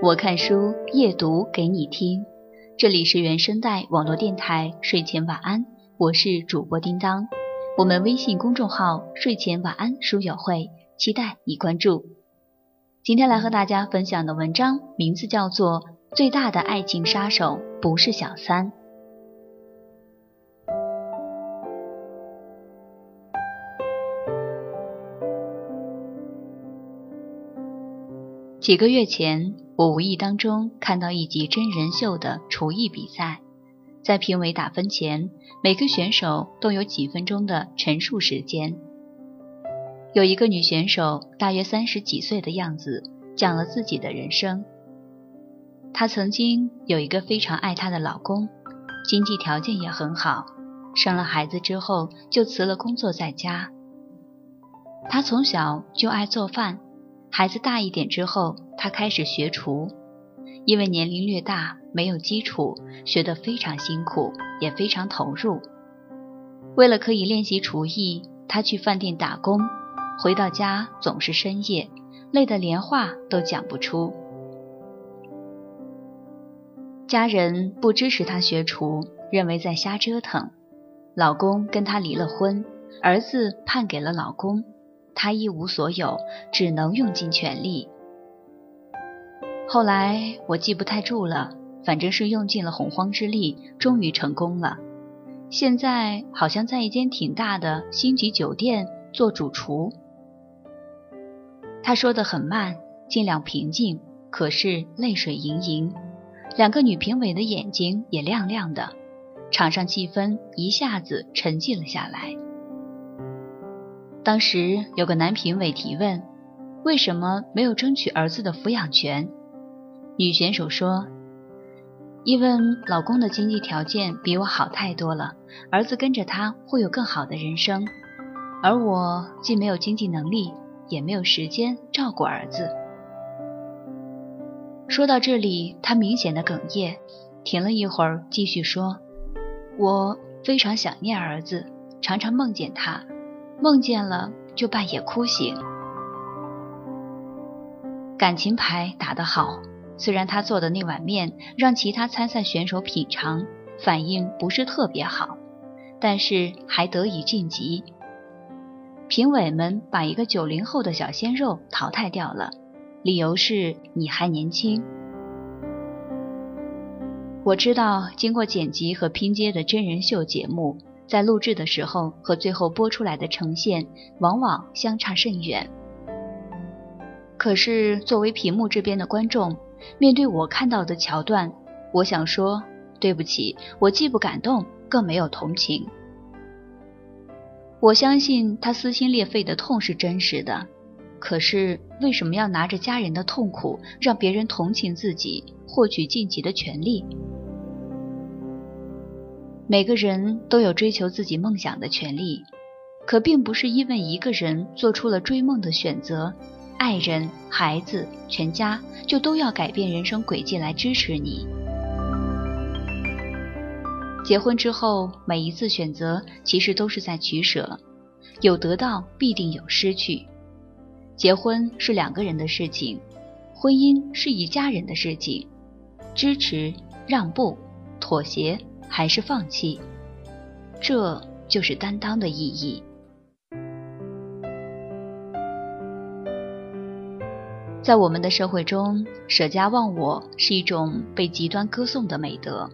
我看书夜读给你听，这里是原声带网络电台睡前晚安，我是主播叮当。我们微信公众号睡前晚安书友会，期待你关注。今天来和大家分享的文章名字叫做《最大的爱情杀手不是小三》。几个月前，我无意当中看到一集真人秀的厨艺比赛，在评委打分前，每个选手都有几分钟的陈述时间。有一个女选手，大约三十几岁的样子，讲了自己的人生。她曾经有一个非常爱她的老公，经济条件也很好，生了孩子之后就辞了工作在家。她从小就爱做饭。孩子大一点之后，他开始学厨，因为年龄略大，没有基础，学得非常辛苦，也非常投入。为了可以练习厨艺，他去饭店打工，回到家总是深夜，累得连话都讲不出。家人不支持他学厨，认为在瞎折腾。老公跟他离了婚，儿子判给了老公。他一无所有，只能用尽全力。后来我记不太住了，反正是用尽了洪荒之力，终于成功了。现在好像在一间挺大的星级酒店做主厨。他说的很慢，尽量平静，可是泪水盈盈。两个女评委的眼睛也亮亮的，场上气氛一下子沉寂了下来。当时有个男评委提问：“为什么没有争取儿子的抚养权？”女选手说：“因为老公的经济条件比我好太多了，儿子跟着他会有更好的人生，而我既没有经济能力，也没有时间照顾儿子。”说到这里，他明显的哽咽，停了一会儿，继续说：“我非常想念儿子，常常梦见他。”梦见了就半夜哭醒，感情牌打得好。虽然他做的那碗面让其他参赛选手品尝，反应不是特别好，但是还得以晋级。评委们把一个九零后的小鲜肉淘汰掉了，理由是你还年轻。我知道，经过剪辑和拼接的真人秀节目。在录制的时候和最后播出来的呈现往往相差甚远。可是作为屏幕这边的观众，面对我看到的桥段，我想说对不起，我既不感动，更没有同情。我相信他撕心裂肺的痛是真实的，可是为什么要拿着家人的痛苦让别人同情自己，获取晋级的权利？每个人都有追求自己梦想的权利，可并不是因为一个人做出了追梦的选择，爱人、孩子、全家就都要改变人生轨迹来支持你。结婚之后，每一次选择其实都是在取舍，有得到必定有失去。结婚是两个人的事情，婚姻是一家人的事情，支持、让步、妥协。还是放弃，这就是担当的意义。在我们的社会中，舍家忘我是一种被极端歌颂的美德。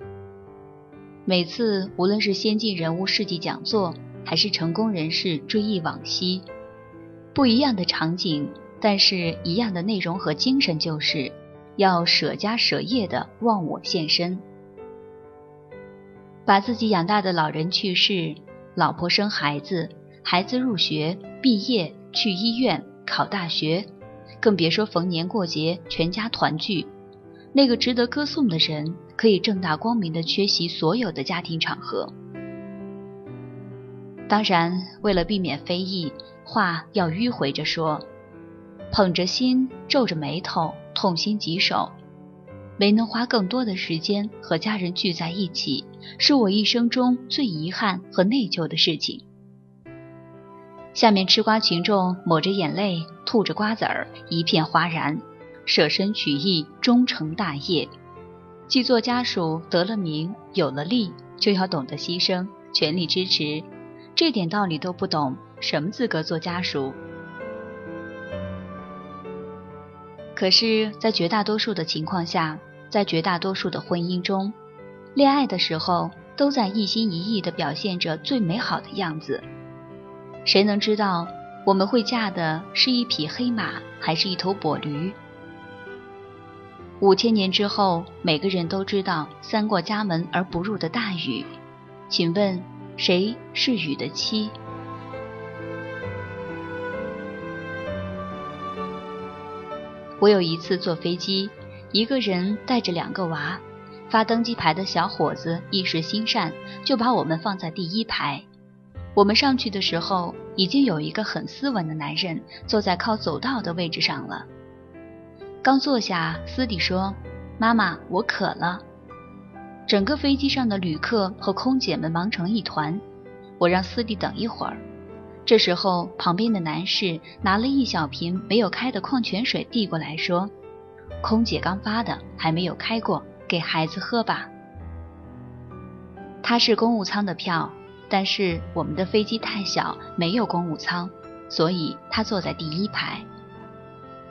每次无论是先进人物事迹讲座，还是成功人士追忆往昔，不一样的场景，但是一样的内容和精神，就是要舍家舍业的忘我献身。把自己养大的老人去世，老婆生孩子，孩子入学、毕业、去医院、考大学，更别说逢年过节全家团聚。那个值得歌颂的人，可以正大光明的缺席所有的家庭场合。当然，为了避免非议，话要迂回着说，捧着心，皱着眉头，痛心疾首。没能花更多的时间和家人聚在一起，是我一生中最遗憾和内疚的事情。下面吃瓜群众抹着眼泪，吐着瓜子儿，一片哗然。舍身取义，终成大业。既做家属得了名，有了利，就要懂得牺牲，全力支持。这点道理都不懂，什么资格做家属？可是，在绝大多数的情况下，在绝大多数的婚姻中，恋爱的时候都在一心一意地表现着最美好的样子。谁能知道我们会嫁的是一匹黑马，还是一头跛驴？五千年之后，每个人都知道“三过家门而不入”的大禹。请问，谁是禹的妻？我有一次坐飞机，一个人带着两个娃，发登机牌的小伙子一时心善，就把我们放在第一排。我们上去的时候，已经有一个很斯文的男人坐在靠走道的位置上了。刚坐下，斯蒂说：“妈妈，我渴了。”整个飞机上的旅客和空姐们忙成一团。我让斯蒂等一会儿。这时候，旁边的男士拿了一小瓶没有开的矿泉水递过来，说：“空姐刚发的，还没有开过，给孩子喝吧。”他是公务舱的票。但是我们的飞机太小，没有公务舱，所以他坐在第一排。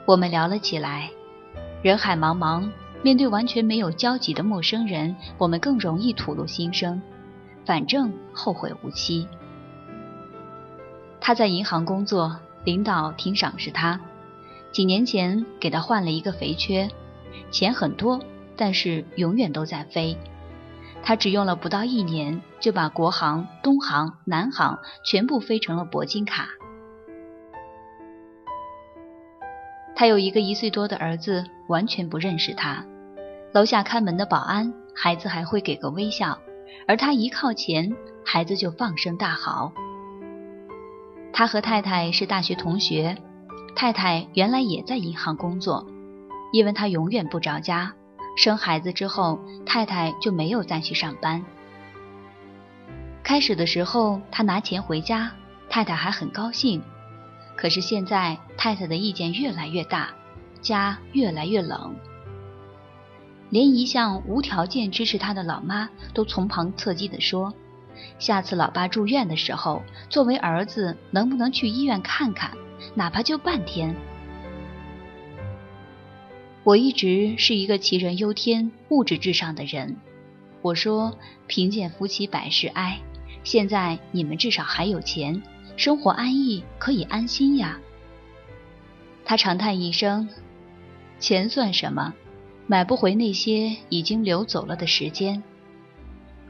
我们聊了起来。人海茫茫，面对完全没有交集的陌生人，我们更容易吐露心声。反正后会无期。他在银行工作，领导挺赏识他。几年前给他换了一个肥缺，钱很多，但是永远都在飞。他只用了不到一年，就把国航、东航、南航全部飞成了铂金卡。他有一个一岁多的儿子，完全不认识他。楼下看门的保安，孩子还会给个微笑，而他一靠前，孩子就放声大嚎。他和太太是大学同学，太太原来也在银行工作，因为他永远不着家。生孩子之后，太太就没有再去上班。开始的时候，他拿钱回家，太太还很高兴。可是现在，太太的意见越来越大，家越来越冷。连一向无条件支持他的老妈都从旁侧击地说：“下次老爸住院的时候，作为儿子，能不能去医院看看，哪怕就半天？”我一直是一个杞人忧天、物质至上的人。我说：“贫贱夫妻百事哀。”现在你们至少还有钱，生活安逸，可以安心呀。他长叹一声：“钱算什么？买不回那些已经流走了的时间。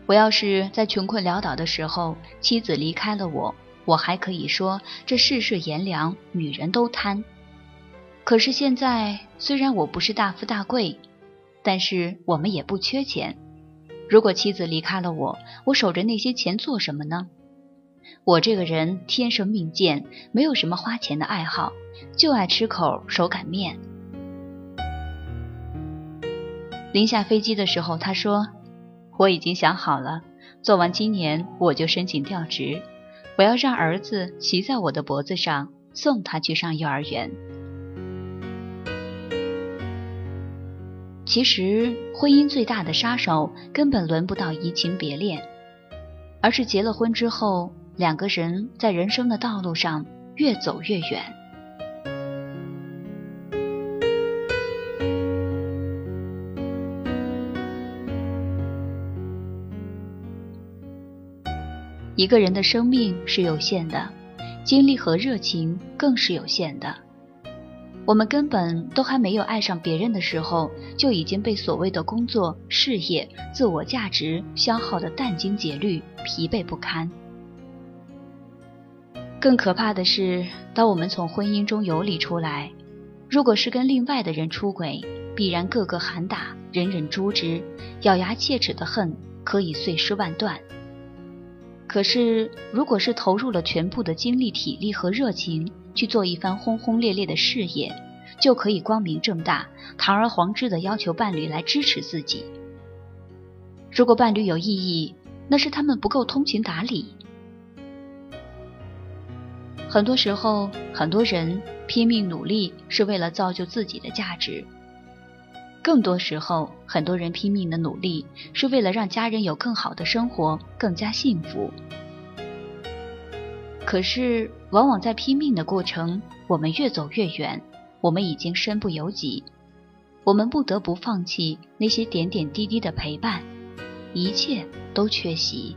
我要是在穷困潦倒的时候，妻子离开了我，我还可以说这世事炎凉，女人都贪。”可是现在，虽然我不是大富大贵，但是我们也不缺钱。如果妻子离开了我，我守着那些钱做什么呢？我这个人天生命贱，没有什么花钱的爱好，就爱吃口手擀面。临下飞机的时候，他说：“我已经想好了，做完今年我就申请调职，我要让儿子骑在我的脖子上，送他去上幼儿园。”其实，婚姻最大的杀手根本轮不到移情别恋，而是结了婚之后，两个人在人生的道路上越走越远。一个人的生命是有限的，精力和热情更是有限的。我们根本都还没有爱上别人的时候，就已经被所谓的工作、事业、自我价值消耗的殚精竭虑、疲惫不堪。更可怕的是，当我们从婚姻中游离出来，如果是跟另外的人出轨，必然个个喊打，人人诛之，咬牙切齿的恨可以碎尸万段。可是，如果是投入了全部的精力、体力和热情，去做一番轰轰烈烈的事业，就可以光明正大、堂而皇之的要求伴侣来支持自己。如果伴侣有异议，那是他们不够通情达理。很多时候，很多人拼命努力是为了造就自己的价值。更多时候，很多人拼命的努力是为了让家人有更好的生活，更加幸福。可是，往往在拼命的过程，我们越走越远，我们已经身不由己，我们不得不放弃那些点点滴滴的陪伴，一切都缺席。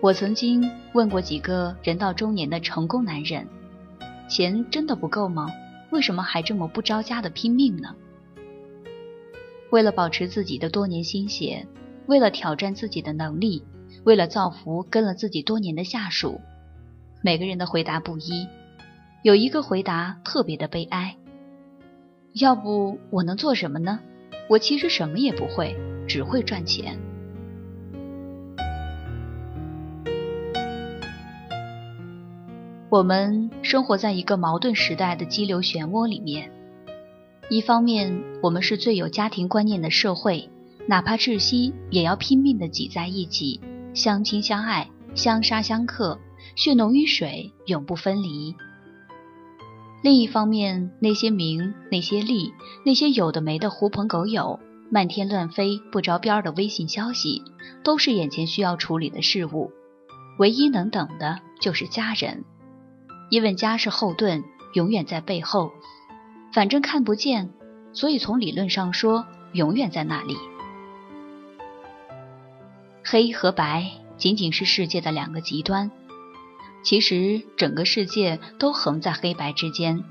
我曾经问过几个人到中年的成功男人：“钱真的不够吗？为什么还这么不着家的拼命呢？”为了保持自己的多年心血，为了挑战自己的能力，为了造福跟了自己多年的下属，每个人的回答不一。有一个回答特别的悲哀：“要不我能做什么呢？我其实什么也不会，只会赚钱。”我们生活在一个矛盾时代的激流漩涡里面，一方面，我们是最有家庭观念的社会，哪怕窒息也要拼命的挤在一起，相亲相爱，相杀相克，血浓于水，永不分离。另一方面，那些名，那些利，那些有的没的狐朋狗友，漫天乱飞不着边的微信消息，都是眼前需要处理的事物，唯一能等的就是家人。因为家是后盾，永远在背后，反正看不见，所以从理论上说，永远在那里。黑和白仅仅是世界的两个极端，其实整个世界都横在黑白之间。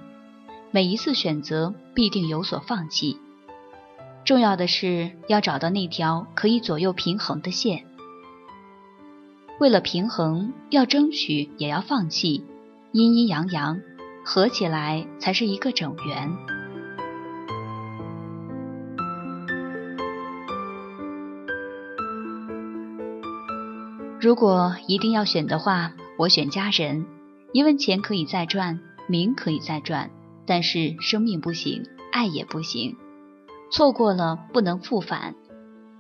每一次选择必定有所放弃，重要的是要找到那条可以左右平衡的线。为了平衡，要争取，也要放弃。阴阴阳阳合起来才是一个整圆。如果一定要选的话，我选家人，因为钱可以再赚，名可以再赚，但是生命不行，爱也不行，错过了不能复返，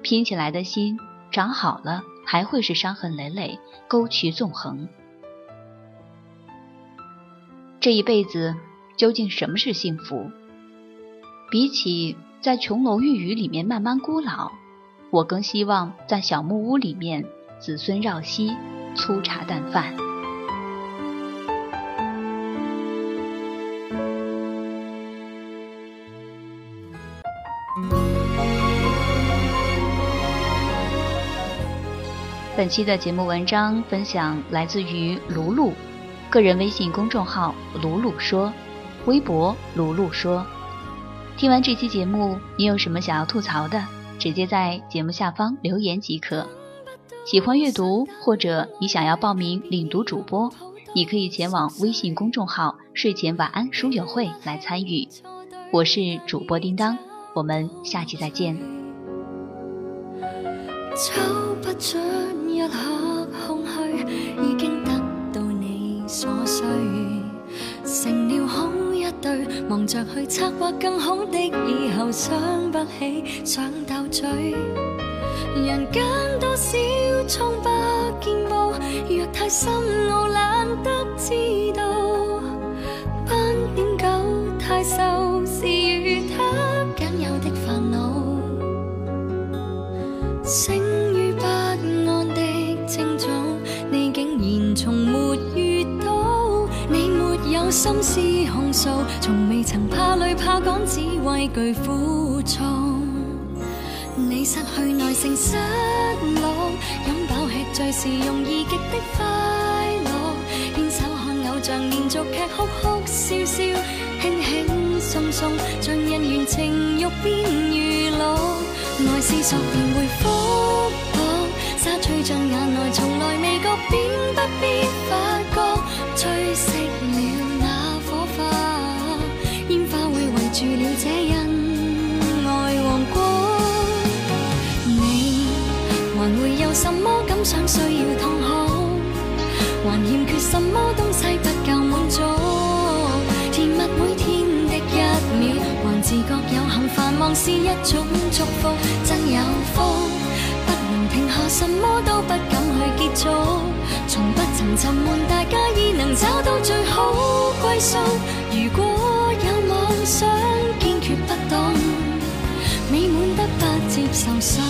拼起来的心长好了还会是伤痕累累，沟渠纵横。这一辈子究竟什么是幸福？比起在琼楼玉宇里面慢慢孤老，我更希望在小木屋里面子孙绕膝，粗茶淡饭。本期的节目文章分享来自于卢璐。个人微信公众号“鲁鲁说”，微博“鲁鲁说”。听完这期节目，你有什么想要吐槽的？直接在节目下方留言即可。喜欢阅读或者你想要报名领读主播，你可以前往微信公众号“睡前晚安书友会”来参与。我是主播叮当，我们下期再见。成了空一对，忙着去策划更好的以后，想不起想斗嘴。人间多少疮疤见报，若太深奥懒得知道。斑点狗太瘦，是与他心思控诉，从未曾怕累怕讲，只畏惧苦重。你失去耐性失落，饮饱吃醉是容易极的快乐。牵手看偶像连续剧，哭哭笑笑，轻轻松松，将恩怨情欲变娱乐。爱是索然回复我，沙吹进眼内，从来未觉，便不必发觉，还会有什么感想需要痛哭？还欠缺什么东西不够满足？甜蜜每天的一秒，还自觉有幸繁忙是一种祝福，真有福，不能停下，什么都不敢去结束，从不曾。沉闷，大家已能找到最好归宿。如果有妄想，坚决不动，美满得不接受伤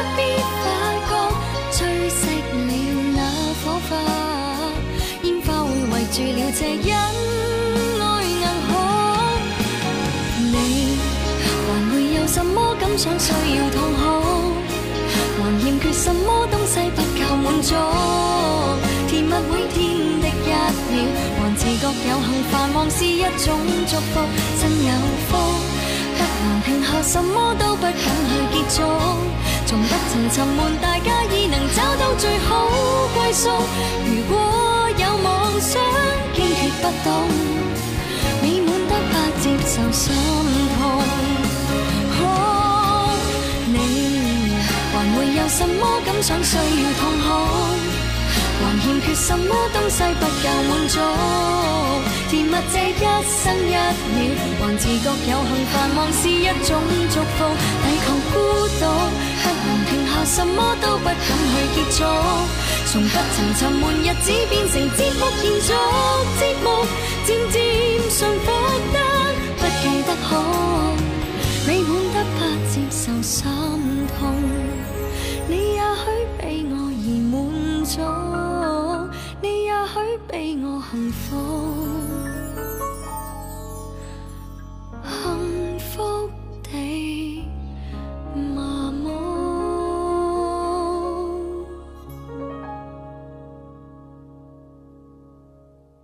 不必发觉，吹熄了那火花，烟花会围住了这恩。什么感想需要痛哭？还欠缺什么东西不够满足？甜蜜每天的一秒，还自觉有幸繁忙是一种祝福。真有福，不能停下，什么都不敢去结束。从不曾沉闷，大家已能找到最好归宿。如果有妄想，坚决不动，美满得不接受心痛。你还会有什么感想需要痛哭？还欠缺什么东西不够满足？甜蜜这一生一秒，还自觉有幸繁忙是一种祝福。抵抗孤独，什么都不敢去结束。从不曾沉闷，日子变成节目现状，